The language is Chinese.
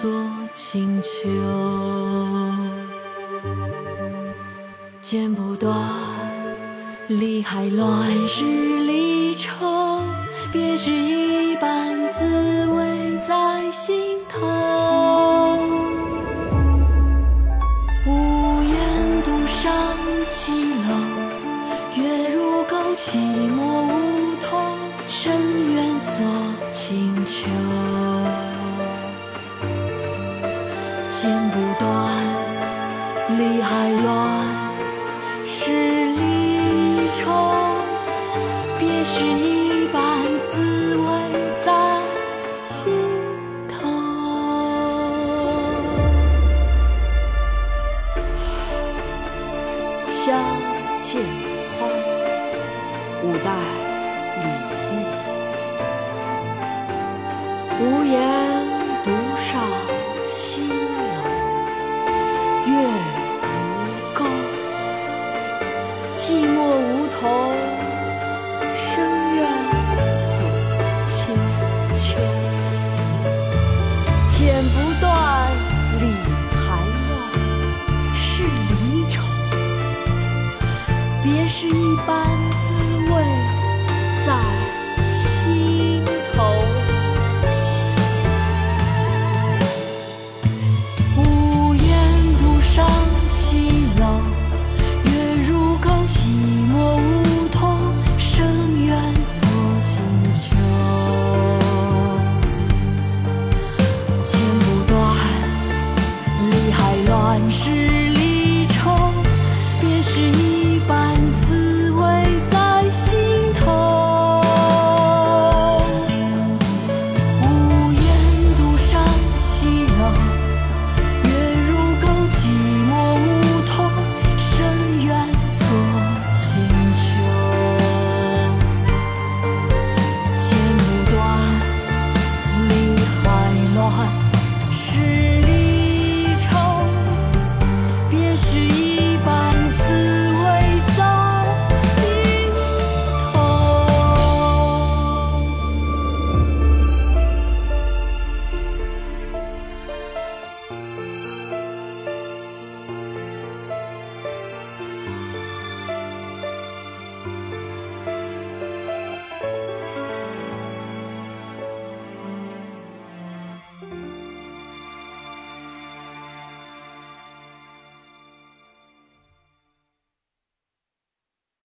深渊锁清秋。剪不断，理还乱，日离愁，别是一般，滋味在心头。无言独上西楼，月如钩，寂寞剪不断，理还乱，是离愁。别是一般滋味在心头。《相见欢》五代李煜。无言寂寞梧桐，深院锁清秋。剪不断，理还乱，是离愁。别是一般滋味在